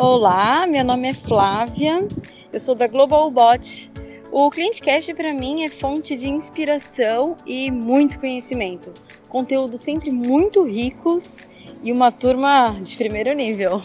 Olá, meu nome é Flávia, eu sou da Global Bot. O ClienteCast para mim é fonte de inspiração e muito conhecimento. Conteúdo sempre muito ricos e uma turma de primeiro nível.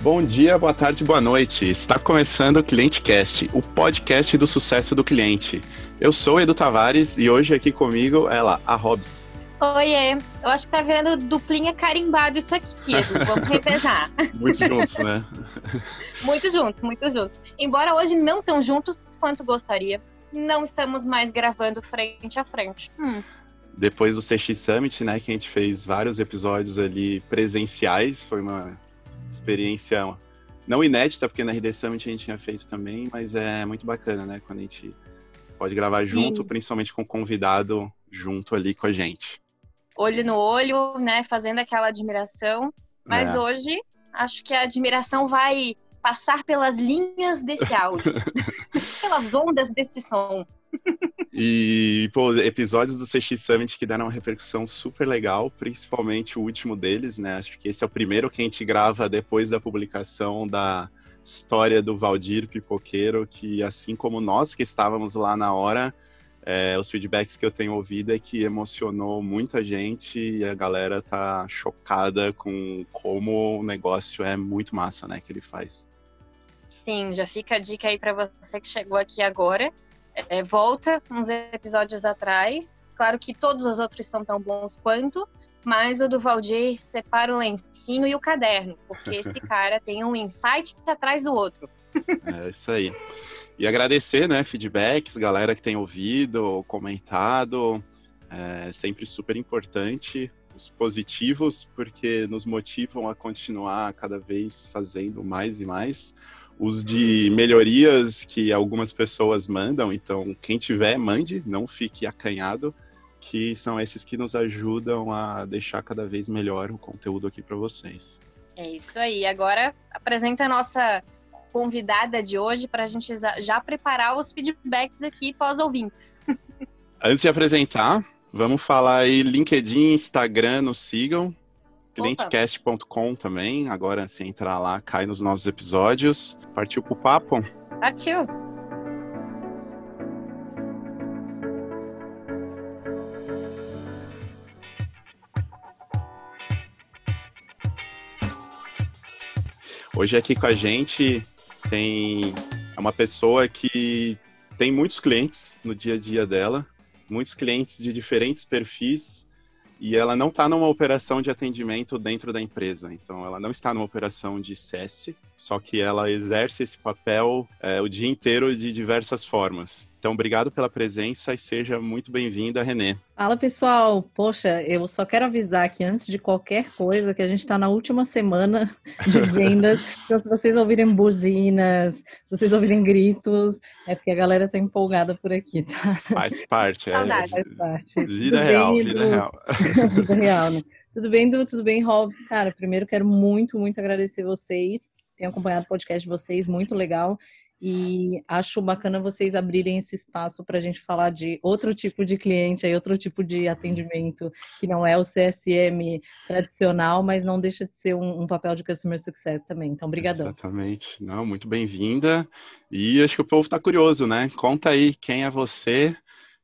Bom dia, boa tarde, boa noite. Está começando o ClienteCast, o podcast do sucesso do cliente. Eu sou Edu Tavares e hoje aqui comigo ela, a Hobbs. Oiê, eu acho que tá virando duplinha carimbado isso aqui, Edu. Vamos revezar. muito juntos, né? muito juntos, muito juntos. Embora hoje não tão juntos quanto gostaria, não estamos mais gravando frente a frente. Hum. Depois do CX Summit, né, que a gente fez vários episódios ali presenciais, foi uma experiência não inédita, porque na RD Summit a gente tinha feito também, mas é muito bacana, né? Quando a gente pode gravar junto, Sim. principalmente com o convidado junto ali com a gente. Olho no olho, né? Fazendo aquela admiração. Mas é. hoje, acho que a admiração vai passar pelas linhas desse áudio, pelas ondas desse som. E, pô, episódios do CX Summit que deram uma repercussão super legal, principalmente o último deles, né? Acho que esse é o primeiro que a gente grava depois da publicação da história do Valdir Pipoqueiro, que assim como nós que estávamos lá na hora, é, os feedbacks que eu tenho ouvido é que emocionou muita gente e a galera tá chocada com como o negócio é muito massa, né, que ele faz. Sim, já fica a dica aí para você que chegou aqui agora é, volta uns episódios atrás. Claro que todos os outros são tão bons quanto, mas o do Valdir separa o lencinho e o caderno, porque esse cara tem um insight atrás do outro. É isso aí. E agradecer, né, feedbacks, galera que tem ouvido, comentado, é sempre super importante. Os positivos, porque nos motivam a continuar cada vez fazendo mais e mais os de melhorias que algumas pessoas mandam. Então, quem tiver, mande, não fique acanhado, que são esses que nos ajudam a deixar cada vez melhor o conteúdo aqui para vocês. É isso aí. Agora, apresenta a nossa convidada de hoje para a gente já preparar os feedbacks aqui para os ouvintes. Antes de apresentar, vamos falar aí LinkedIn, Instagram, nos sigam clientecast.com também. Agora, se entrar lá, cai nos nossos episódios. Partiu pro papo? Partiu! Hoje aqui com a gente tem uma pessoa que tem muitos clientes no dia a dia dela, muitos clientes de diferentes perfis e ela não está numa operação de atendimento dentro da empresa. Então, ela não está numa operação de CS, só que ela exerce esse papel é, o dia inteiro de diversas formas. Então, obrigado pela presença e seja muito bem-vinda, Renê. Fala, pessoal. Poxa, eu só quero avisar que antes de qualquer coisa, que a gente está na última semana de vendas. então, se vocês ouvirem buzinas, se vocês ouvirem gritos, é porque a galera está empolgada por aqui, tá? Faz parte, é. Faz parte. Vida Tudo real, vida do... real. vida real, né? Tudo bem, Du? Tudo bem, Hobbs? Cara, primeiro quero muito, muito agradecer vocês. Tenho acompanhado o podcast de vocês, muito legal. E acho bacana vocês abrirem esse espaço para a gente falar de outro tipo de cliente, aí, outro tipo de atendimento, que não é o CSM tradicional, mas não deixa de ser um, um papel de Customer Success também. Então, obrigadão. Exatamente. Não, muito bem-vinda. E acho que o povo está curioso, né? Conta aí quem é você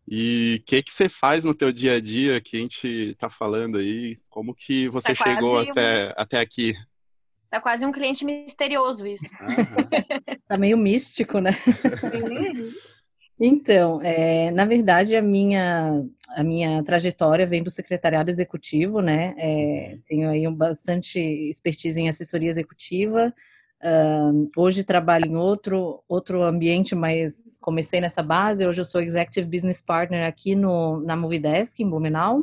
e o que, que você faz no teu dia a dia que a gente está falando aí. Como que você tá chegou até, até aqui? Tá quase um cliente misterioso isso. tá meio místico, né? Então, é, na verdade, a minha, a minha trajetória vem do secretariado executivo, né? É, tenho aí um bastante expertise em assessoria executiva. Hoje trabalho em outro, outro ambiente, mas comecei nessa base. Hoje eu sou Executive Business Partner aqui no, na Movidesk, em Blumenau.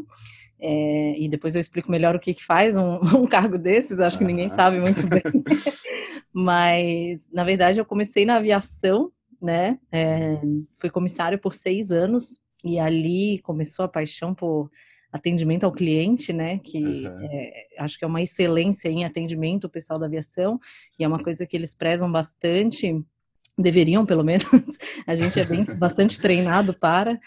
É, e depois eu explico melhor o que, que faz um, um cargo desses, acho que ninguém sabe muito bem. Mas, na verdade, eu comecei na aviação, né? É, fui comissário por seis anos, e ali começou a paixão por atendimento ao cliente, né? Que uhum. é, acho que é uma excelência em atendimento o pessoal da aviação, e é uma coisa que eles prezam bastante. Deveriam pelo menos. A gente é bem bastante treinado para.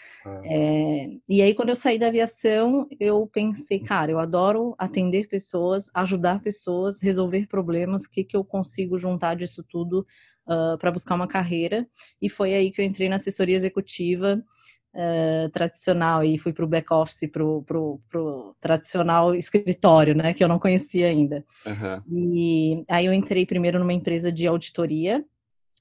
É, e aí, quando eu saí da aviação, eu pensei, cara, eu adoro atender pessoas, ajudar pessoas, resolver problemas. O que, que eu consigo juntar disso tudo uh, para buscar uma carreira? E foi aí que eu entrei na assessoria executiva. Uh, tradicional e fui para o back office, para o tradicional escritório, né, que eu não conhecia ainda. Uhum. E aí eu entrei primeiro numa empresa de auditoria,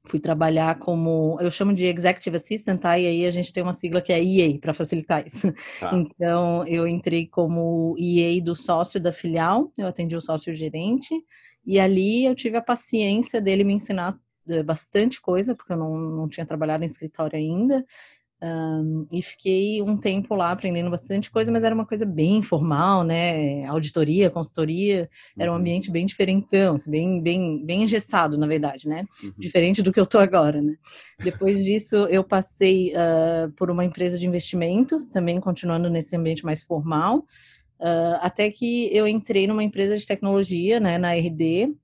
fui trabalhar como, eu chamo de Executive Assistant, tá? E aí a gente tem uma sigla que é EA, para facilitar isso. Tá. Então, eu entrei como EA do sócio da filial, eu atendi o sócio gerente, e ali eu tive a paciência dele me ensinar eh, bastante coisa, porque eu não, não tinha trabalhado em escritório ainda, um, e fiquei um tempo lá aprendendo bastante coisa, mas era uma coisa bem informal, né? Auditoria, consultoria, era um uhum. ambiente bem diferentão, assim, bem, bem, bem engessado, na verdade, né? Uhum. Diferente do que eu tô agora, né? Depois disso, eu passei uh, por uma empresa de investimentos, também continuando nesse ambiente mais formal, uh, até que eu entrei numa empresa de tecnologia, né? Na RD,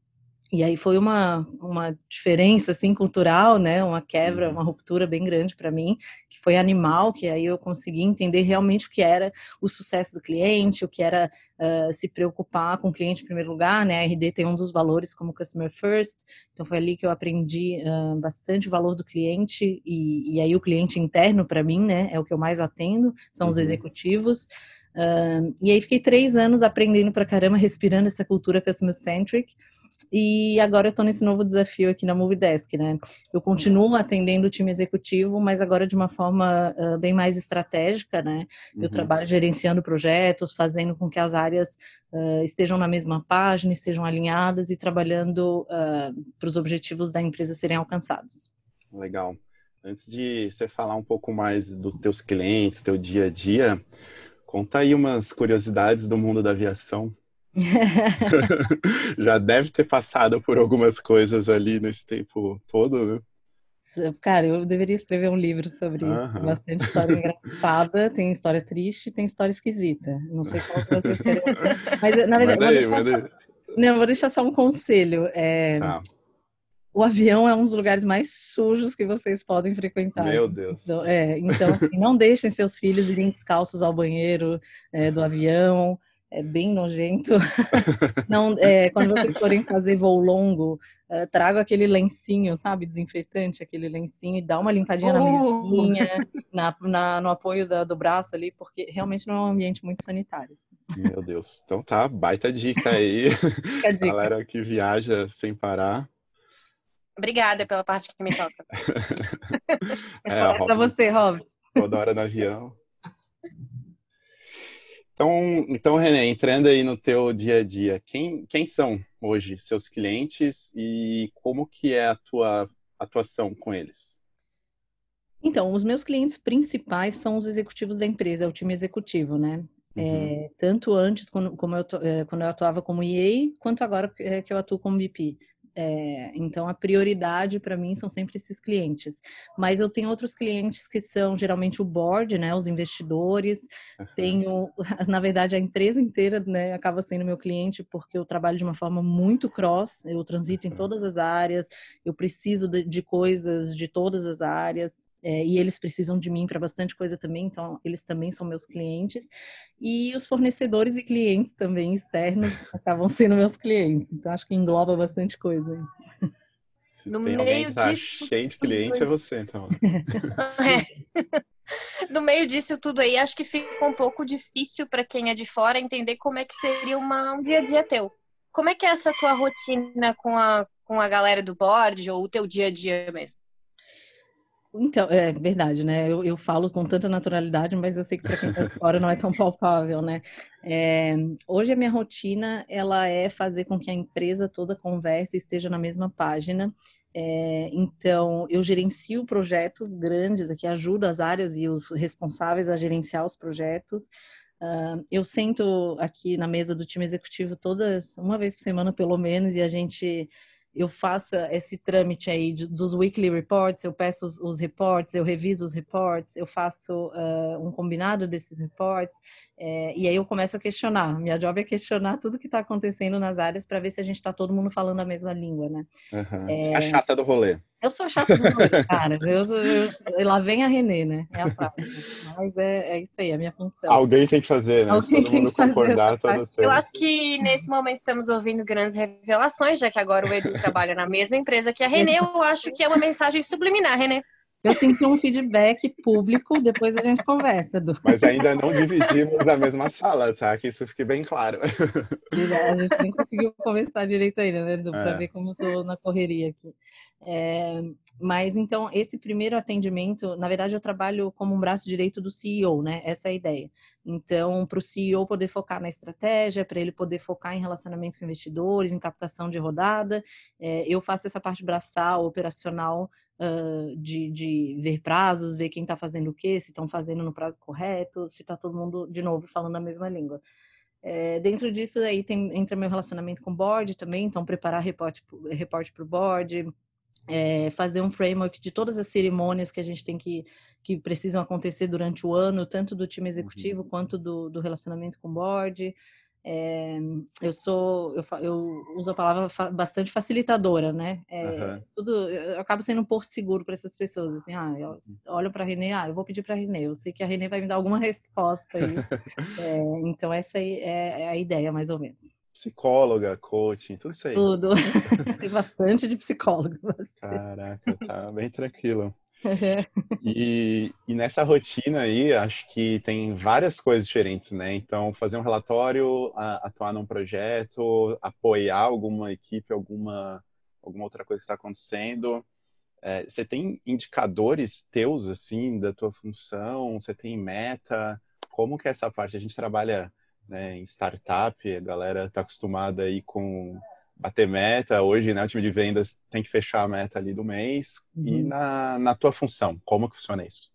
e aí foi uma, uma diferença assim cultural, né? Uma quebra, uhum. uma ruptura bem grande para mim, que foi animal, que aí eu consegui entender realmente o que era o sucesso do cliente, o que era uh, se preocupar com o cliente em primeiro lugar, né? A RD tem um dos valores como customer first, então foi ali que eu aprendi uh, bastante o valor do cliente e, e aí o cliente interno para mim, né? É o que eu mais atendo, são uhum. os executivos. Uh, e aí fiquei três anos aprendendo pra caramba, respirando essa cultura customer centric. E agora eu estou nesse novo desafio aqui na Movidesk, né? Eu continuo atendendo o time executivo, mas agora de uma forma uh, bem mais estratégica, né? Eu uhum. trabalho gerenciando projetos, fazendo com que as áreas uh, estejam na mesma página, estejam alinhadas e trabalhando uh, para os objetivos da empresa serem alcançados. Legal. Antes de você falar um pouco mais dos teus clientes, teu dia a dia, conta aí umas curiosidades do mundo da aviação. Já deve ter passado por algumas coisas ali nesse tempo todo, né? Cara, eu deveria escrever um livro sobre isso. Uhum. Tem bastante história engraçada, tem história triste, tem história esquisita. Não sei qual você quer. Mas, na verdade, vou deixar, só... Não, vou deixar só um conselho. É... Ah. O avião é um dos lugares mais sujos que vocês podem frequentar. Meu Deus. Então, é, então assim, não deixem seus filhos irem descalços ao banheiro é, do avião é bem nojento. Não, é, quando vocês forem fazer voo longo, uh, trago aquele lencinho, sabe, desinfetante, aquele lencinho, e dá uma limpadinha uh! na mesinha, na, na, no apoio da, do braço ali, porque realmente não é um ambiente muito sanitário. Assim. Meu Deus. Então tá, baita dica aí. dica. Galera que viaja sem parar. Obrigada pela parte que me toca. é, é pra você, Robson. Toda hora no avião. Então, então, René, entrando aí no teu dia a dia, quem, quem são hoje seus clientes e como que é a tua atuação com eles? Então, os meus clientes principais são os executivos da empresa, é o time executivo, né? Uhum. É, tanto antes, quando, como eu, é, quando eu atuava como EA, quanto agora é, que eu atuo como VP. É, então, a prioridade para mim são sempre esses clientes. Mas eu tenho outros clientes que são geralmente o board, né, os investidores. Uhum. Tenho, na verdade, a empresa inteira né, acaba sendo meu cliente porque eu trabalho de uma forma muito cross. Eu transito em todas as áreas, eu preciso de, de coisas de todas as áreas é, e eles precisam de mim para bastante coisa também, então eles também são meus clientes. E os fornecedores e clientes também externos acabam sendo meus clientes, então acho que engloba bastante coisa. Se no tem meio tá disso, cheio de cliente, é você, então. é. No meio disso tudo aí, acho que fica um pouco difícil para quem é de fora entender como é que seria uma, um dia a dia teu. Como é que é essa tua rotina com a, com a galera do board ou o teu dia a dia mesmo? Então, é verdade, né? Eu, eu falo com tanta naturalidade, mas eu sei que para quem está fora não é tão palpável, né? É, hoje a minha rotina, ela é fazer com que a empresa toda converse e esteja na mesma página. É, então, eu gerencio projetos grandes aqui, ajudo as áreas e os responsáveis a gerenciar os projetos. Uh, eu sento aqui na mesa do time executivo todas, uma vez por semana pelo menos, e a gente eu faço esse trâmite aí de, dos weekly reports, eu peço os, os, reports, eu reviso os reports, eu faço uh, um combinado desses reports, é, e aí eu começo a questionar. Minha job é questionar tudo que está acontecendo nas áreas para ver se a gente está todo mundo falando a mesma língua, né? Uhum. É... A chata do rolê. Eu sou a chata do rolê, cara. Eu, eu, eu, lá vem a Renê, né? É a frase. Mas é, é isso aí, é a minha função. Alguém tem que fazer, né? Alguém todo mundo concordar todo tempo. Eu acho que nesse momento estamos ouvindo grandes revelações, já que agora o Edu trabalha na mesma empresa que a Renê. Eu acho que é uma mensagem subliminar, Renê. Eu senti um feedback público, depois a gente conversa. Du. Mas ainda não dividimos a mesma sala, tá? Que isso fique bem claro. A gente nem conseguiu conversar direito ainda, né, Edu? Para é. ver como eu tô na correria aqui. É, mas então, esse primeiro atendimento, na verdade, eu trabalho como um braço direito do CEO, né? Essa é a ideia. Então, para o CEO poder focar na estratégia, para ele poder focar em relacionamento com investidores, em captação de rodada, é, eu faço essa parte braçal, operacional uh, de, de ver prazos, ver quem está fazendo o quê, se estão fazendo no prazo correto, se está todo mundo, de novo, falando a mesma língua. É, dentro disso aí tem, entra meu relacionamento com o board também, então preparar reporte para o board, é, fazer um framework de todas as cerimônias que a gente tem que que precisam acontecer durante o ano, tanto do time executivo uhum. quanto do, do relacionamento com o board. É, eu sou, eu, eu, uso a palavra fa, bastante facilitadora, né? É, uhum. tudo, eu acabo sendo um porto seguro para essas pessoas. Assim, ah, uhum. olham para a Renê, ah, eu vou pedir para a Renê, eu sei que a Renê vai me dar alguma resposta. Aí. é, então, essa aí é, é, a ideia, mais ou menos. Psicóloga, coaching, tudo isso aí. Tudo. Tem bastante de psicólogo. Bastante. Caraca, tá bem tranquilo. e, e, nessa rotina aí, acho que tem várias coisas diferentes, né? Então, fazer um relatório, atuar num projeto, apoiar alguma equipe, alguma, alguma outra coisa que está acontecendo. É, você tem indicadores teus, assim, da tua função? Você tem meta? Como que é essa parte? A gente trabalha né, em startup, a galera está acostumada aí com bater meta. Hoje, né, o time de vendas tem que fechar a meta ali do mês. Uhum. E na, na tua função, como que funciona isso?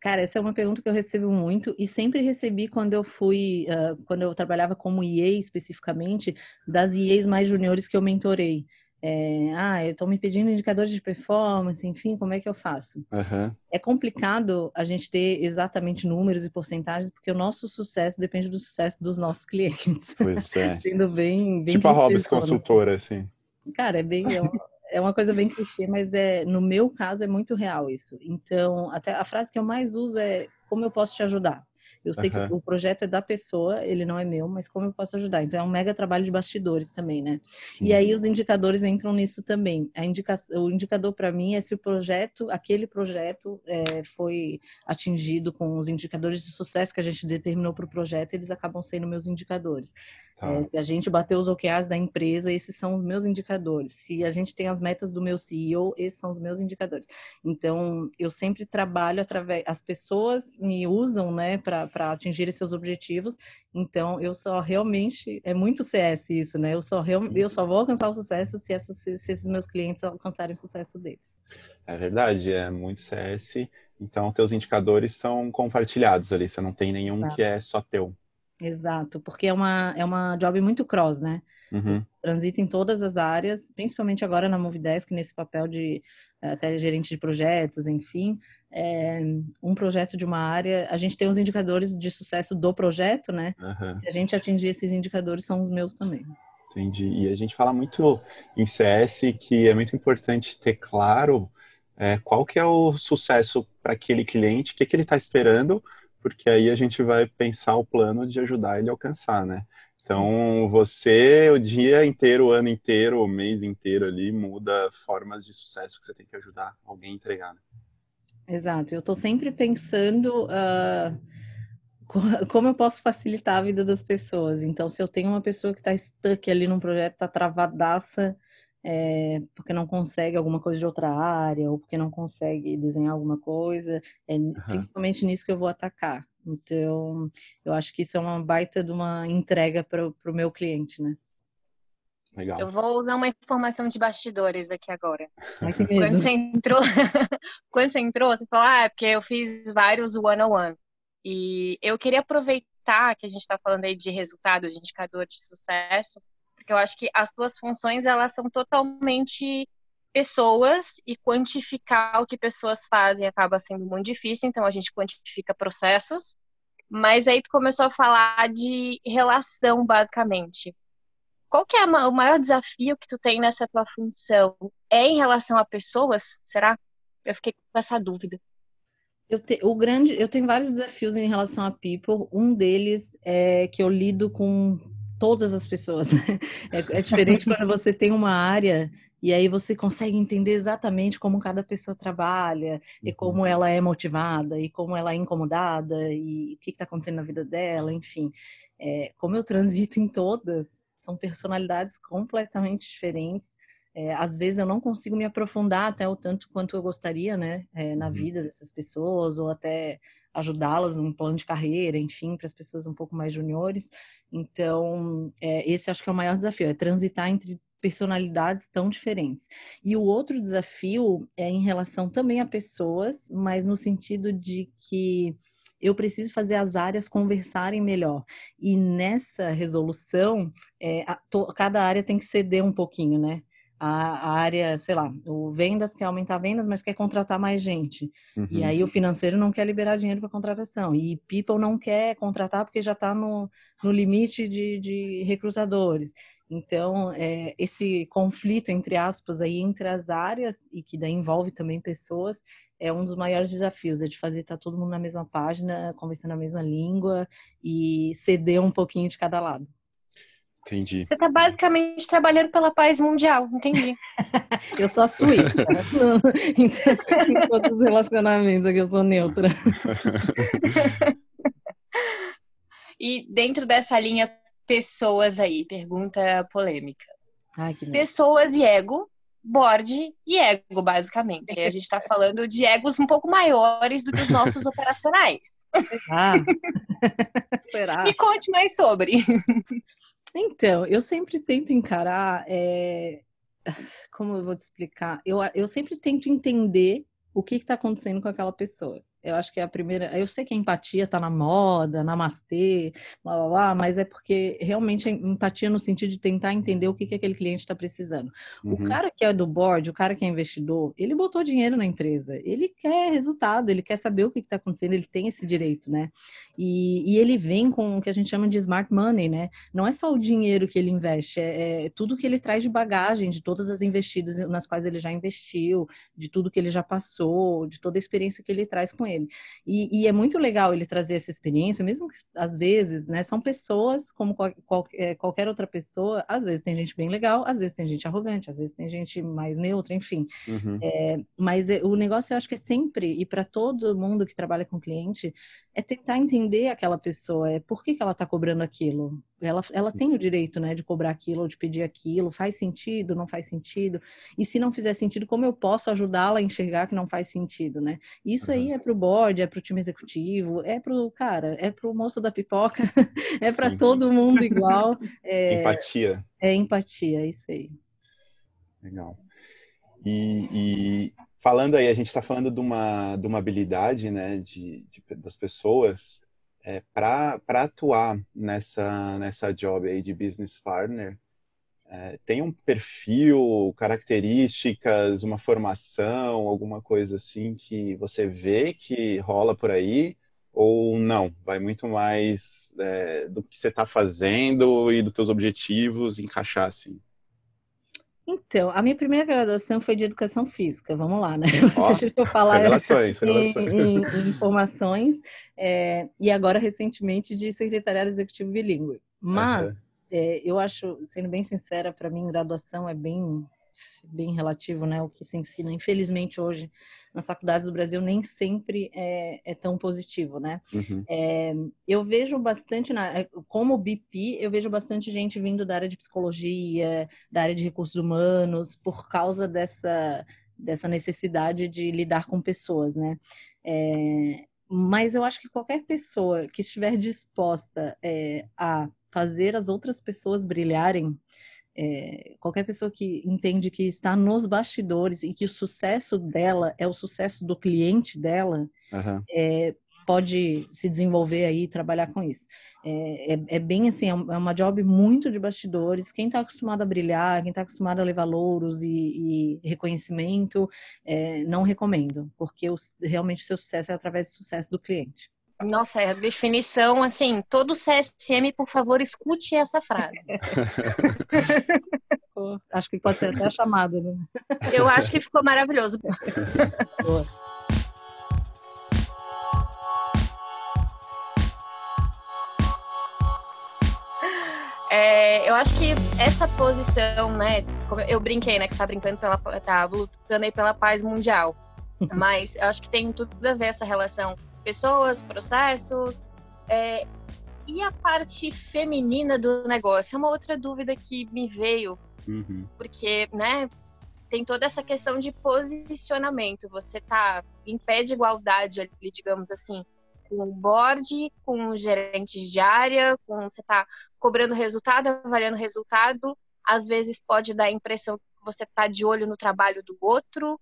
Cara, essa é uma pergunta que eu recebo muito e sempre recebi quando eu fui, uh, quando eu trabalhava como EA especificamente, das EAs mais juniores que eu mentorei. É, ah, estão me pedindo indicadores de performance, enfim, como é que eu faço? Uhum. É complicado a gente ter exatamente números e porcentagens, porque o nosso sucesso depende do sucesso dos nossos clientes. Pois é. Sendo bem, bem tipo a Hobbs consultora, assim. Cara, é bem. É uma, é uma coisa bem clichê, mas é, no meu caso é muito real isso. Então, até a frase que eu mais uso é como eu posso te ajudar? Eu sei uhum. que o projeto é da pessoa, ele não é meu, mas como eu posso ajudar? Então é um mega trabalho de bastidores também, né? Sim. E aí os indicadores entram nisso também. A indica... O indicador para mim é se o projeto, aquele projeto é, foi atingido com os indicadores de sucesso que a gente determinou para o projeto, eles acabam sendo meus indicadores. Tá. É, se a gente bateu os OKRs da empresa, esses são os meus indicadores. Se a gente tem as metas do meu CEO, esses são os meus indicadores. Então, eu sempre trabalho através. As pessoas me usam, né, para atingir seus objetivos. Então, eu só realmente. É muito CS isso, né? Eu só, real, eu só vou alcançar o sucesso se, essas, se esses meus clientes alcançarem o sucesso deles. É verdade, é muito CS. Então, teus indicadores são compartilhados ali, você não tem nenhum tá. que é só teu. Exato, porque é uma, é uma job muito cross, né? Uhum. Transita em todas as áreas, principalmente agora na Movidesk, nesse papel de eh, até gerente de projetos, enfim. É, um projeto de uma área, a gente tem os indicadores de sucesso do projeto, né? Uhum. Se a gente atingir esses indicadores, são os meus também. Entendi. E a gente fala muito em CS que é muito importante ter claro é, qual que é o sucesso para aquele cliente, o que, que ele está esperando porque aí a gente vai pensar o plano de ajudar ele a alcançar, né? Então, você o dia inteiro, o ano inteiro, o mês inteiro ali muda formas de sucesso que você tem que ajudar alguém a entregar. Né? Exato. Eu estou sempre pensando uh, como eu posso facilitar a vida das pessoas. Então, se eu tenho uma pessoa que está stuck ali num projeto, está travadaça, é, porque não consegue alguma coisa de outra área, ou porque não consegue desenhar alguma coisa, é uhum. principalmente nisso que eu vou atacar. Então, eu acho que isso é uma baita de uma entrega para o meu cliente, né? Legal. Eu vou usar uma informação de bastidores aqui agora. Ai, quando você entrou, quando você entrou, você falou, ah, é porque eu fiz vários one-on-one. E eu queria aproveitar que a gente está falando aí de resultados, de indicador de sucesso, porque eu acho que as duas funções elas são totalmente pessoas e quantificar o que pessoas fazem acaba sendo muito difícil, então a gente quantifica processos. Mas aí tu começou a falar de relação, basicamente. Qual que é o maior desafio que tu tem nessa tua função? É em relação a pessoas? Será? Eu fiquei com essa dúvida. Eu, te, o grande, eu tenho vários desafios em relação a people. Um deles é que eu lido com todas as pessoas. É, é diferente quando você tem uma área e aí você consegue entender exatamente como cada pessoa trabalha, e como uhum. ela é motivada, e como ela é incomodada, e o que está acontecendo na vida dela, enfim. É, como eu transito em todas, são personalidades completamente diferentes. É, às vezes eu não consigo me aprofundar até o tanto quanto eu gostaria, né, é, na uhum. vida dessas pessoas, ou até ajudá-las num plano de carreira, enfim, para as pessoas um pouco mais juniores. Então, é, esse acho que é o maior desafio, é transitar entre personalidades tão diferentes. E o outro desafio é em relação também a pessoas, mas no sentido de que eu preciso fazer as áreas conversarem melhor. E nessa resolução, é, a, to, cada área tem que ceder um pouquinho, né? A, a, área, sei lá, o vendas quer aumentar vendas, mas quer contratar mais gente. Uhum. E aí o financeiro não quer liberar dinheiro para contratação. E people não quer contratar porque já está no, no limite de, de recrutadores. Então, é, esse conflito, entre aspas, aí entre as áreas, e que daí envolve também pessoas, é um dos maiores desafios, é de fazer estar tá todo mundo na mesma página, conversando a mesma língua e ceder um pouquinho de cada lado. Entendi. Você está basicamente trabalhando pela paz mundial, entendi. eu sou a suíça. então, em todos os relacionamentos aqui eu sou neutra. e dentro dessa linha pessoas aí, pergunta polêmica. Ai, pessoas e ego, board e ego, basicamente. a gente está falando de egos um pouco maiores do que os nossos operacionais. Ah. Será? Me conte mais sobre. Então, eu sempre tento encarar, é... como eu vou te explicar? Eu, eu sempre tento entender o que está acontecendo com aquela pessoa. Eu acho que é a primeira. Eu sei que a empatia está na moda, namastê, blá blá blá, mas é porque realmente a empatia no sentido de tentar entender o que, que aquele cliente está precisando. Uhum. O cara que é do board, o cara que é investidor, ele botou dinheiro na empresa, ele quer resultado, ele quer saber o que está acontecendo, ele tem esse direito, né? E, e, ele vem com o que a gente chama de smart money, né? Não é só o dinheiro que ele investe, é, é tudo que ele traz de bagagem, de todas as investidas nas quais ele já investiu, de tudo que ele já passou, de toda a experiência que ele traz com ele ele. E, e, é muito legal ele trazer essa experiência, mesmo que às vezes, né, são pessoas como qual, qual, é, qualquer outra pessoa, às vezes tem gente bem legal, às vezes tem gente arrogante, às vezes tem gente mais neutra, enfim. Uhum. É, mas é, o negócio eu acho que é sempre, e para todo mundo que trabalha com cliente, é tentar entender aquela pessoa, é por que, que ela está cobrando aquilo. Ela, ela tem o direito, né, de cobrar aquilo ou de pedir aquilo, faz sentido, não faz sentido. E se não fizer sentido, como eu posso ajudá-la a enxergar que não faz sentido, né? Isso uhum. aí é para o board, é para o time executivo, é para o cara, é para o moço da pipoca, é para todo mundo igual. É, empatia. É empatia, é isso aí. Legal. E, e falando aí, a gente está falando de uma, de uma habilidade, né, de, de das pessoas é, para atuar nessa, nessa job aí de business partner, é, tem um perfil, características, uma formação, alguma coisa assim que você vê que rola por aí? Ou não? Vai muito mais é, do que você está fazendo e dos teus objetivos encaixar assim? Então, a minha primeira graduação foi de educação física, vamos lá, né? Ó, Deixa eu falar revelações, revelações. Em, em, informações, é, e agora recentemente de secretariado executivo bilíngue. Mas uhum. É, eu acho, sendo bem sincera, para mim graduação é bem bem relativo, né, o que se ensina. Infelizmente, hoje, nas faculdades do Brasil, nem sempre é, é tão positivo, né? Uhum. É, eu vejo bastante, na, é, como BP, eu vejo bastante gente vindo da área de psicologia, da área de recursos humanos, por causa dessa, dessa necessidade de lidar com pessoas, né? É, mas eu acho que qualquer pessoa que estiver disposta é, a fazer as outras pessoas brilharem, é, qualquer pessoa que entende que está nos bastidores e que o sucesso dela é o sucesso do cliente dela, uhum. é, pode se desenvolver aí e trabalhar com isso. É, é, é bem assim, é, é uma job muito de bastidores. Quem está acostumado a brilhar, quem está acostumado a levar louros e, e reconhecimento, é, não recomendo, porque o, realmente o seu sucesso é através do sucesso do cliente. Nossa, é a definição, assim, todo CSM, por favor, escute essa frase. acho que pode ser até chamado, né? Eu acho que ficou maravilhoso. Boa. É, eu acho que essa posição, né? Eu brinquei, né? Que você tá brincando pela. tá lutando aí pela paz mundial. Mas eu acho que tem tudo a ver essa relação pessoas, processos. É, e a parte feminina do negócio? É uma outra dúvida que me veio, uhum. porque, né, tem toda essa questão de posicionamento. Você tá em pé de igualdade ali, digamos assim, com o board, com gerentes de área, com você tá cobrando resultado, avaliando resultado. Às vezes pode dar a impressão que você tá de olho no trabalho do outro.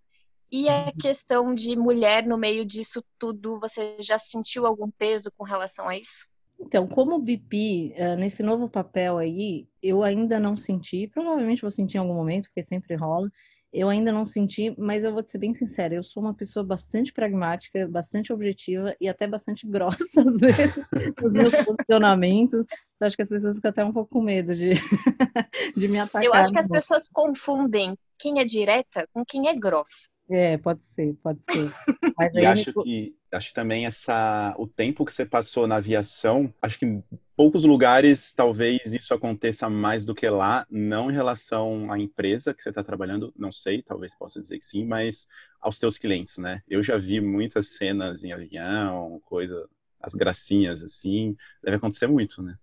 E a questão de mulher no meio disso tudo, você já sentiu algum peso com relação a isso? Então, como BP, eh, nesse novo papel aí, eu ainda não senti, provavelmente vou sentir em algum momento, porque sempre rola, eu ainda não senti, mas eu vou ser bem sincera, eu sou uma pessoa bastante pragmática, bastante objetiva e até bastante grossa, às vezes, nos meus posicionamentos. Eu acho que as pessoas ficam até um pouco com medo de, de me atacar. Eu acho que as pessoas confundem quem é direta com quem é grossa. É, pode ser, pode ser. Mas e acho me... que acho também essa o tempo que você passou na aviação, acho que em poucos lugares talvez isso aconteça mais do que lá, não em relação à empresa que você está trabalhando, não sei, talvez possa dizer que sim, mas aos teus clientes, né? Eu já vi muitas cenas em avião, coisa, as gracinhas assim, deve acontecer muito, né?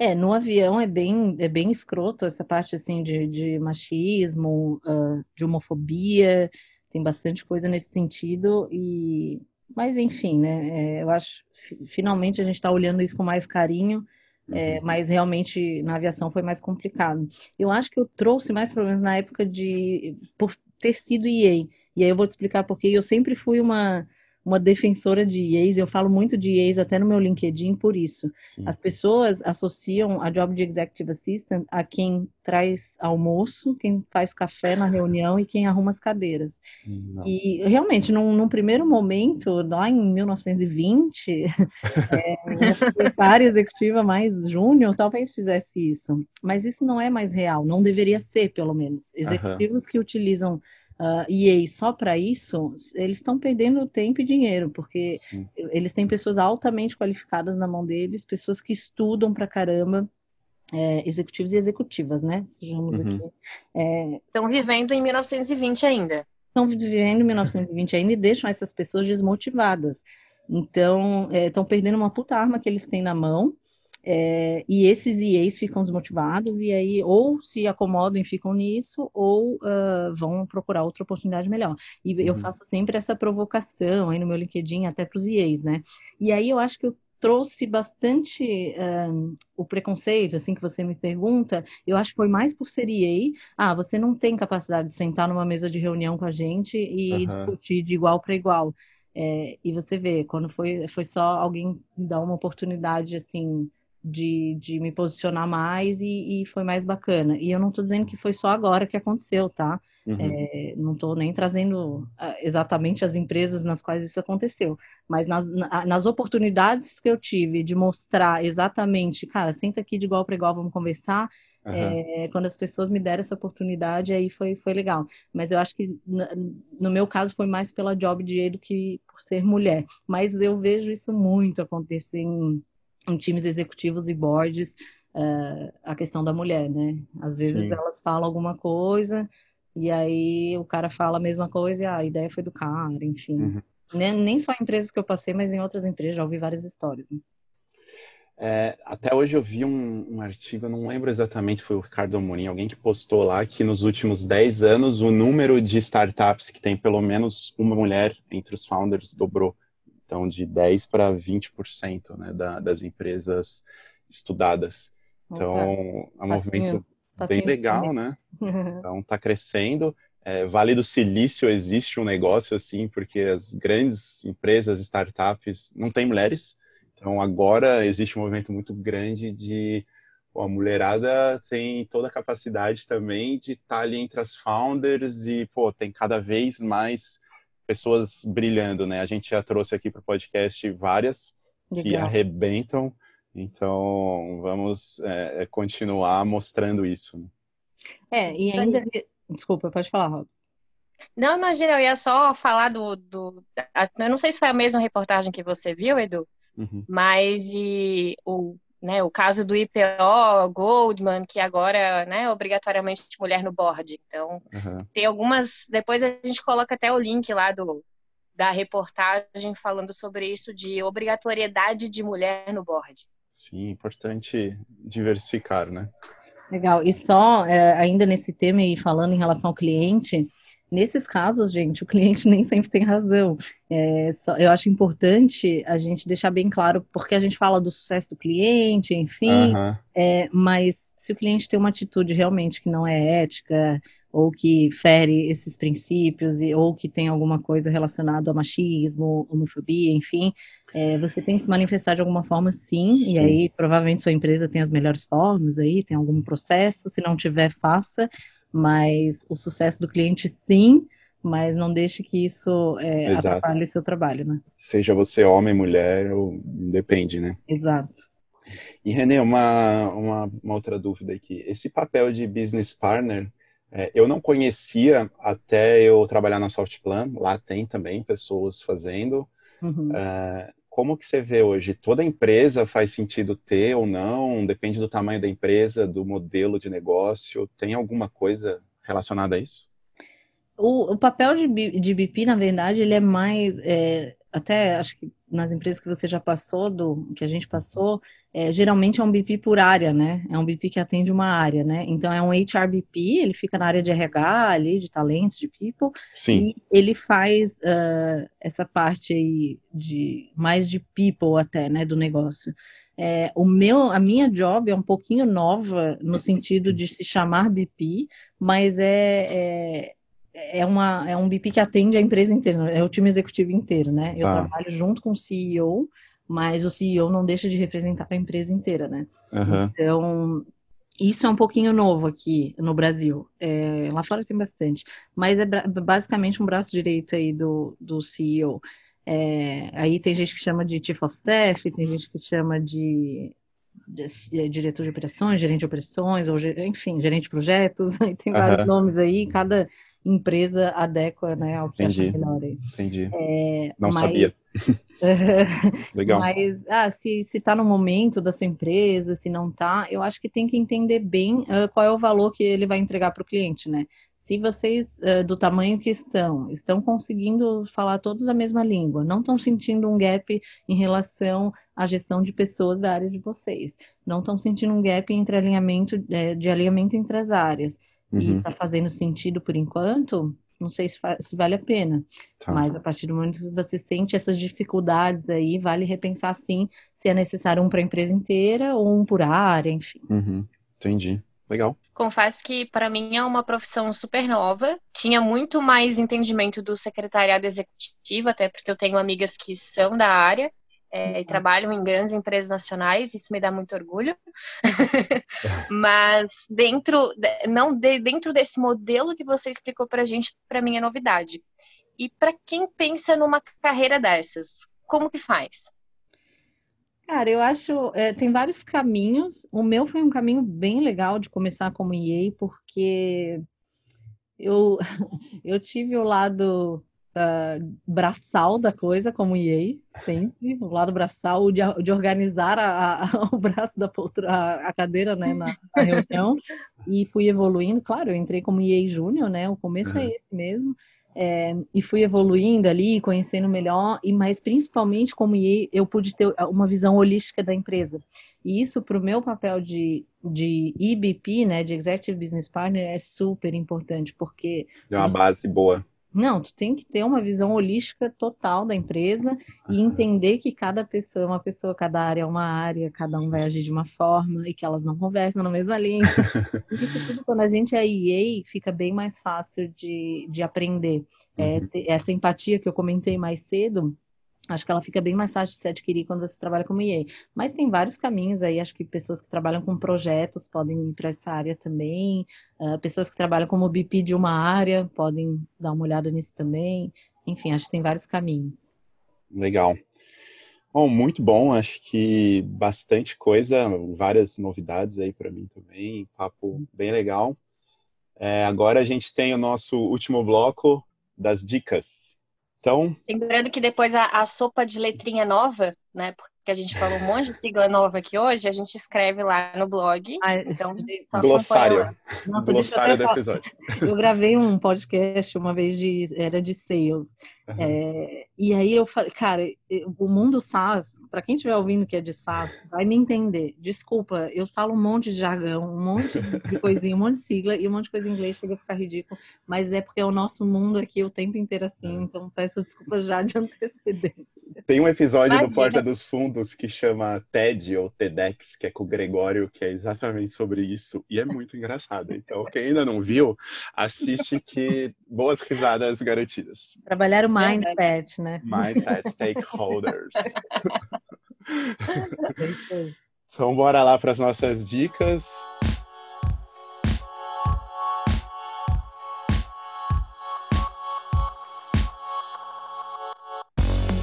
É, no avião é bem, é bem escroto essa parte assim de, de machismo, uh, de homofobia, tem bastante coisa nesse sentido e mas enfim, né? É, eu acho finalmente a gente está olhando isso com mais carinho, é, uhum. mas realmente na aviação foi mais complicado. Eu acho que eu trouxe mais problemas na época de por ter sido EA. E aí eu vou te explicar porque eu sempre fui uma uma defensora de IAs, eu falo muito de IAs até no meu LinkedIn por isso. Sim. As pessoas associam a job de Executive Assistant a quem traz almoço, quem faz café na reunião e quem arruma as cadeiras. Não. E realmente, num, num, primeiro momento, lá em 1920, é, uma secretária executiva mais júnior talvez fizesse isso. Mas isso não é mais real, não deveria ser, pelo menos. Executivos que utilizam uh, EA só para isso, eles estão perdendo tempo e dinheiro, porque Sim. eles têm pessoas altamente qualificadas na mão deles, pessoas que estudam para caramba, é, executivos e executivas, né? Sejamos uhum. aqui. É... Estão vivendo em 1920 ainda. Estão vivendo em 1920 ainda e deixam essas pessoas desmotivadas. Então, estão é, perdendo uma puta arma que eles têm na mão é, e esses IEs ficam desmotivados e aí ou se acomodam e ficam nisso ou uh, vão procurar outra oportunidade melhor. E uhum. eu faço sempre essa provocação aí no meu LinkedIn até para os IEs, né? E aí eu acho que eu trouxe bastante um, o preconceito, assim que você me pergunta, eu acho que foi mais por ser EA, ah, você não tem capacidade de sentar numa mesa de reunião com a gente e uhum. discutir de igual para igual. É, e você vê, quando foi, foi só alguém dar uma oportunidade, assim, de, de me posicionar mais e, e, foi mais bacana. E eu não estou dizendo que foi só agora que aconteceu, tá? Uhum. É, não estou nem trazendo ah, exatamente as empresas nas quais isso aconteceu, mas nas, nas oportunidades que eu tive de mostrar exatamente, cara, senta aqui de igual para igual, vamos conversar. Uhum. É, quando as pessoas me deram essa oportunidade, aí foi, foi legal. Mas eu acho que no meu caso foi mais pela job de do que por ser mulher. Mas eu vejo isso muito acontecer em em times executivos e boards uh, a questão da mulher, né? Às vezes Sim. elas falam alguma coisa e aí o cara fala a mesma coisa e ah, a ideia foi do cara, enfim. Uhum. Nem, nem só em empresas que eu passei, mas em outras empresas já ouvi várias histórias. Né? É, até hoje eu vi um, um, artigo, não lembro exatamente, foi o Ricardo Amorim, alguém que postou lá que nos últimos 10 anos o número de startups que tem pelo menos uma mulher entre os founders dobrou. Então, de 10% para 20% né, da, das empresas estudadas. Então, é um movimento bem legal, né? Então, está crescendo. É, vale do Silício existe um negócio assim, porque as grandes empresas, startups, não têm mulheres. Então, agora existe um movimento muito grande de pô, a mulherada tem toda a capacidade também de estar tá ali entre as founders e, pô, tem cada vez mais pessoas brilhando, né? A gente já trouxe aqui para o podcast várias, Legal. que arrebentam. Então, vamos é, é, continuar mostrando isso. Né? É, e ainda. Desculpa, pode falar, Rob. Não, imagina, eu ia só falar do, do. Eu não sei se foi a mesma reportagem que você viu, Edu, uhum. mas e, o, né, o caso do IPO Goldman, que agora né, é obrigatoriamente mulher no board. Então, uhum. tem algumas. Depois a gente coloca até o link lá do, da reportagem falando sobre isso de obrigatoriedade de mulher no board. Sim, importante diversificar, né? Legal. E só é, ainda nesse tema e falando em relação ao cliente, Nesses casos, gente, o cliente nem sempre tem razão. É, só, eu acho importante a gente deixar bem claro, porque a gente fala do sucesso do cliente, enfim, uhum. é, mas se o cliente tem uma atitude realmente que não é ética, ou que fere esses princípios, e, ou que tem alguma coisa relacionada ao machismo, homofobia, enfim, é, você tem que se manifestar de alguma forma, sim, sim, e aí provavelmente sua empresa tem as melhores formas aí, tem algum processo, se não tiver, faça mas o sucesso do cliente sim, mas não deixe que isso é, atrapalhe seu trabalho, né? Seja você homem, mulher, ou depende, né? Exato. E Renê, uma, uma, uma outra dúvida aqui. Esse papel de business partner, é, eu não conhecia até eu trabalhar na Softplan, lá tem também pessoas fazendo. Uhum. É, como que você vê hoje? Toda empresa faz sentido ter ou não? Depende do tamanho da empresa, do modelo de negócio. Tem alguma coisa relacionada a isso? O, o papel de, de BP, na verdade, ele é mais é, até acho que nas empresas que você já passou, do que a gente passou, é, geralmente é um BP por área, né? É um BP que atende uma área, né? Então é um HRBP, ele fica na área de RH ali, de talentos, de people. Sim. E ele faz uh, essa parte aí de mais de people até, né, do negócio. É, o meu, a minha job é um pouquinho nova no sentido de se chamar BP, mas é, é é, uma, é um BP que atende a empresa inteira, é o time executivo inteiro, né? Eu ah. trabalho junto com o CEO, mas o CEO não deixa de representar a empresa inteira, né? Uhum. Então, isso é um pouquinho novo aqui no Brasil. É, lá fora tem bastante, mas é basicamente um braço direito aí do, do CEO. É, aí tem gente que chama de Chief of Staff, tem gente que chama de, de diretor de operações, gerente de operações, ou enfim, gerente de projetos, aí tem vários uhum. nomes aí, cada empresa adequa né, ao que Entendi. acha melhor. Aí. Entendi. É, Não mas... sabia. Legal. Mas ah, se está no momento da sua empresa, se não está, eu acho que tem que entender bem uh, qual é o valor que ele vai entregar para o cliente, né? Se vocês, uh, do tamanho que estão, estão conseguindo falar todos a mesma língua, não estão sentindo um gap em relação à gestão de pessoas da área de vocês, não estão sentindo um gap entre alinhamento, eh, de alinhamento entre as áreas, uhum. e está fazendo sentido por enquanto, não sei se, se vale a pena. Tá. Mas a partir do momento que você sente essas dificuldades aí, vale repensar sim se é necessário um para a empresa inteira ou um por área, enfim. Uhum. Entendi. Legal. Confesso que para mim é uma profissão super nova. Tinha muito mais entendimento do secretariado executivo, até porque eu tenho amigas que são da área é, e trabalham em grandes empresas nacionais, isso me dá muito orgulho. Mas dentro, não de, dentro desse modelo que você explicou para a gente, para mim é novidade. E para quem pensa numa carreira dessas, como que faz? Cara, eu acho é, tem vários caminhos. O meu foi um caminho bem legal de começar como EA, porque eu, eu tive o lado uh, braçal da coisa, como EA, sempre, o lado braçal de, de organizar a, a, o braço da poltrona, a, a cadeira, né, na, na reunião, e fui evoluindo, claro, eu entrei como EA Júnior, né, o começo é uhum. é esse mesmo, é, e fui evoluindo ali, conhecendo melhor, e mas principalmente como EA, eu pude ter uma visão holística da empresa. E isso para o meu papel de, de EBP, né, de Executive Business Partner, é super importante, porque... É uma base boa. Não, tu tem que ter uma visão holística total da empresa e entender que cada pessoa é uma pessoa, cada área é uma área, cada um vai agir de uma forma e que elas não conversam na mesma língua. Isso tudo, quando a gente é EA, fica bem mais fácil de, de aprender. É, uhum. essa empatia que eu comentei mais cedo, Acho que ela fica bem mais fácil de se adquirir quando você trabalha como EA. Mas tem vários caminhos aí, acho que pessoas que trabalham com projetos podem ir para essa área também, uh, pessoas que trabalham como BP de uma área podem dar uma olhada nisso também. Enfim, acho que tem vários caminhos. Legal. Bom, muito bom, acho que bastante coisa, várias novidades aí para mim também, papo bem legal. É, agora a gente tem o nosso último bloco das dicas. Então. Lembrando que depois a, a sopa de letrinha nova, né? Porque a gente falou um monte de sigla nova aqui hoje, a gente escreve lá no blog. Ah, então, só Glossário. Não, Glossário do episódio. Eu gravei um podcast uma vez de. Era de sales. Uhum. É, e aí eu falei, cara, o mundo SaaS, para quem estiver ouvindo que é de SaaS, vai me entender. Desculpa, eu falo um monte de jargão, um monte de coisinha, um monte de sigla e um monte de coisa em inglês, chega a ficar ridículo. Mas é porque é o nosso mundo aqui o tempo inteiro assim, então peço desculpas já de antecedência. Tem um episódio Imagina. do Porta dos Fundos que chama TED ou TEDx, que é com o Gregório, que é exatamente sobre isso, e é muito engraçado. Então, quem ainda não viu, assiste que boas risadas garantidas. Trabalhar o mindset, né? Mindset stakeholders. então, bora lá para as nossas dicas.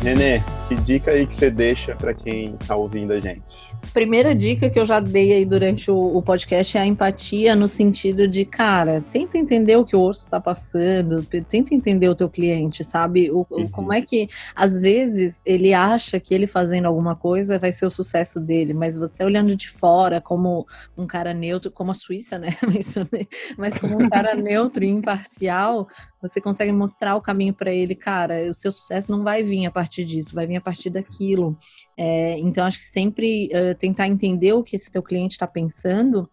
Renê, que dica aí que você deixa para quem está ouvindo a gente? Primeira dica que eu já dei aí durante o, o, podcast é a empatia no sentido de, cara, tenta entender o que o outro está passando, tenta entender o teu cliente, sabe? O, uhum. Como é que, às vezes, ele acha que ele fazendo alguma coisa vai ser o sucesso dele, mas você olhando de fora como um cara neutro, como a Suíça, né? mas como um cara neutro e imparcial, você consegue mostrar o caminho para ele, cara, o seu sucesso não vai vir a partir disso, vai vir a partir daquilo. É, então, acho que sempre uh, tentar entender o que esse teu cliente está pensando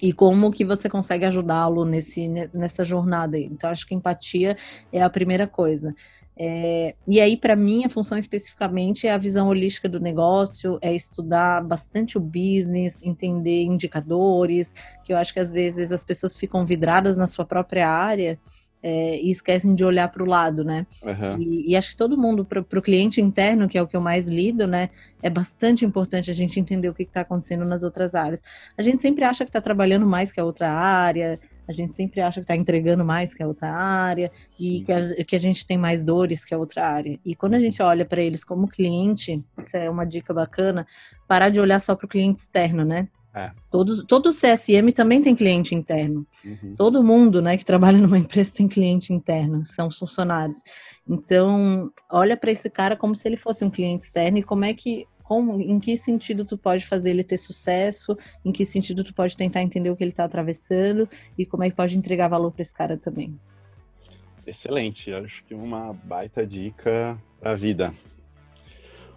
e como que você consegue ajudá-lo nesse nessa jornada. Então, acho que empatia é a primeira coisa. É, e aí, para mim, a função especificamente é a visão holística do negócio, é estudar bastante o business, entender indicadores, que eu acho que às vezes as pessoas ficam vidradas na sua própria área é, e esquecem de olhar para o lado, né? Uhum. E, e, acho que todo mundo, para o cliente interno, que é o que eu mais lido, né? É bastante importante a gente entender o que está acontecendo nas outras áreas. A gente sempre acha que está trabalhando mais que a outra área, a gente sempre acha que está entregando mais que a outra área Sim. e que a, que a, gente tem mais dores que a outra área. E quando a gente olha para eles como cliente, isso é uma dica bacana, parar de olhar só para o cliente externo, né? É. Todos, todo CSM também tem cliente interno. Uhum. Todo mundo né, que trabalha numa empresa tem cliente interno, são funcionários. Então, olha para esse cara como se ele fosse um cliente externo e como é que, como, em que sentido tu pode fazer ele ter sucesso, em que sentido tu pode tentar entender o que ele está atravessando e como é que pode entregar valor para esse cara também. Excelente, acho que uma baita dica para a vida.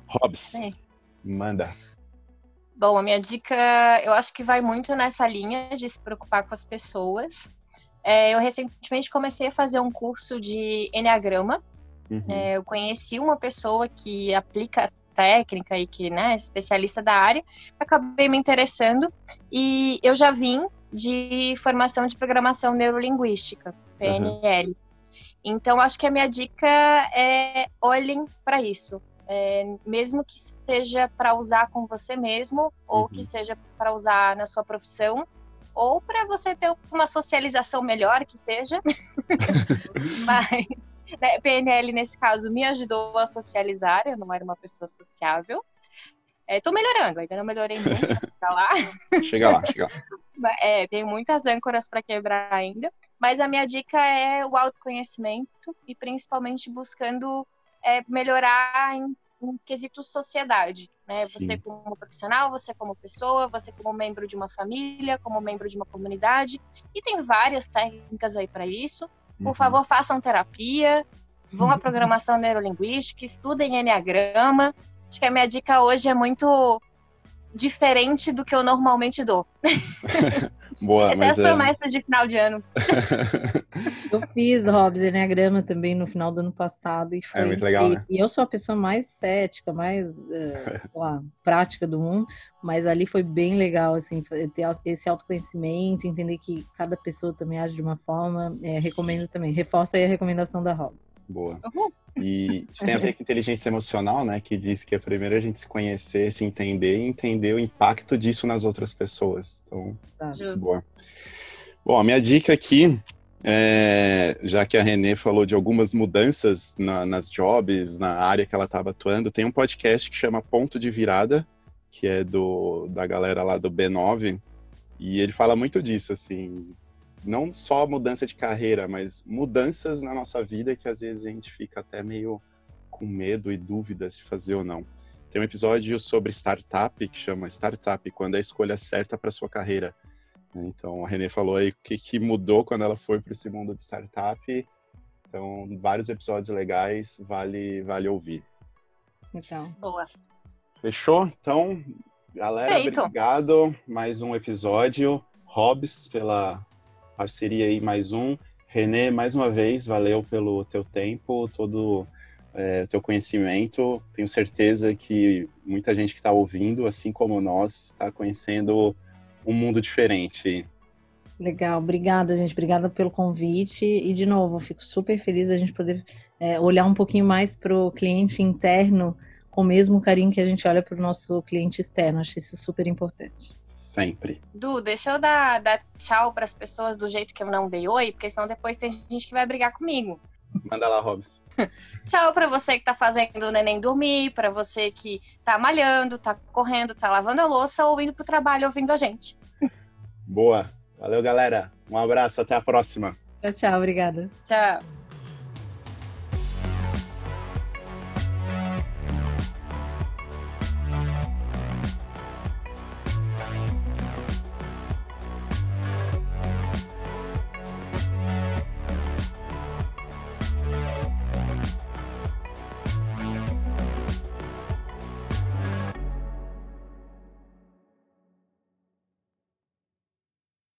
Hobbs, é. manda. Bom, a minha dica, eu acho que vai muito nessa linha de se preocupar com as pessoas. É, eu recentemente comecei a fazer um curso de Enneagrama. Uhum. É, eu conheci uma pessoa que aplica técnica e que né, é especialista da área, acabei me interessando e eu já vim de formação de programação neurolinguística, PNL. Uhum. Então, acho que a minha dica é olhem para isso é, mesmo que seja para usar com você mesmo, ou uhum. que seja para usar na sua profissão, ou para você ter uma socialização melhor, que seja. Mas né, PNL, nesse caso, me ajudou a socializar, eu não era uma pessoa sociável. Estou é, melhorando, ainda não melhorei muito, chegar lá. chega lá, chega lá. É, tem muitas âncoras para quebrar ainda, mas a minha dica é o autoconhecimento e principalmente buscando é, melhorar em, em quesito sociedade, né? Sim. Você como profissional, você como pessoa, você como membro de uma família, como membro de uma comunidade. E tem várias técnicas aí para isso. Por uhum. favor, façam terapia, vão à programação neurolinguística, estudem Enneagrama. Acho que a minha dica hoje é muito diferente do que eu normalmente dou. Boa, Essa mas é as promessas é... de final de ano. eu fiz Hobbes Enneagrama também no final do ano passado e foi. É muito legal, né? E eu sou a pessoa mais cética, mais uh, lá, prática do mundo, mas ali foi bem legal, assim, ter esse autoconhecimento, entender que cada pessoa também age de uma forma. É, recomendo também, reforça aí a recomendação da Hobbes. Boa. Uhum. E tem a ver com inteligência emocional, né? Que diz que é primeiro a gente se conhecer, se entender e entender o impacto disso nas outras pessoas. Então, tá. boa. Bom, a minha dica aqui é, já que a Renê falou de algumas mudanças na, nas jobs, na área que ela estava atuando, tem um podcast que chama Ponto de Virada, que é do da galera lá do B9, e ele fala muito disso, assim, não só mudança de carreira, mas mudanças na nossa vida que às vezes a gente fica até meio com medo e dúvida se fazer ou não. Tem um episódio sobre startup que chama Startup, quando é a escolha certa para sua carreira. Então, a Renê falou aí o que, que mudou quando ela foi para esse mundo de startup. Então, vários episódios legais, vale, vale ouvir. Então. Boa. Fechou? Então, galera, Feito. obrigado. Mais um episódio. Hobbs, pela parceria aí, mais um. Renê, mais uma vez, valeu pelo teu tempo, todo é, o teu conhecimento. Tenho certeza que muita gente que está ouvindo, assim como nós, está conhecendo um mundo diferente. Legal, obrigada, gente. Obrigada pelo convite. E, de novo, fico super feliz da gente poder é, olhar um pouquinho mais para o cliente interno com o mesmo carinho que a gente olha para o nosso cliente externo. Acho isso super importante. Sempre. Du, deixa eu dar, dar tchau para as pessoas do jeito que eu não dei oi, porque senão depois tem gente que vai brigar comigo. Manda lá, Hobbs. Tchau para você que tá fazendo o neném dormir, para você que tá malhando, tá correndo, tá lavando a louça ou indo pro trabalho ouvindo a gente. Boa. Valeu, galera. Um abraço, até a próxima. Tchau, tchau, obrigada. Tchau.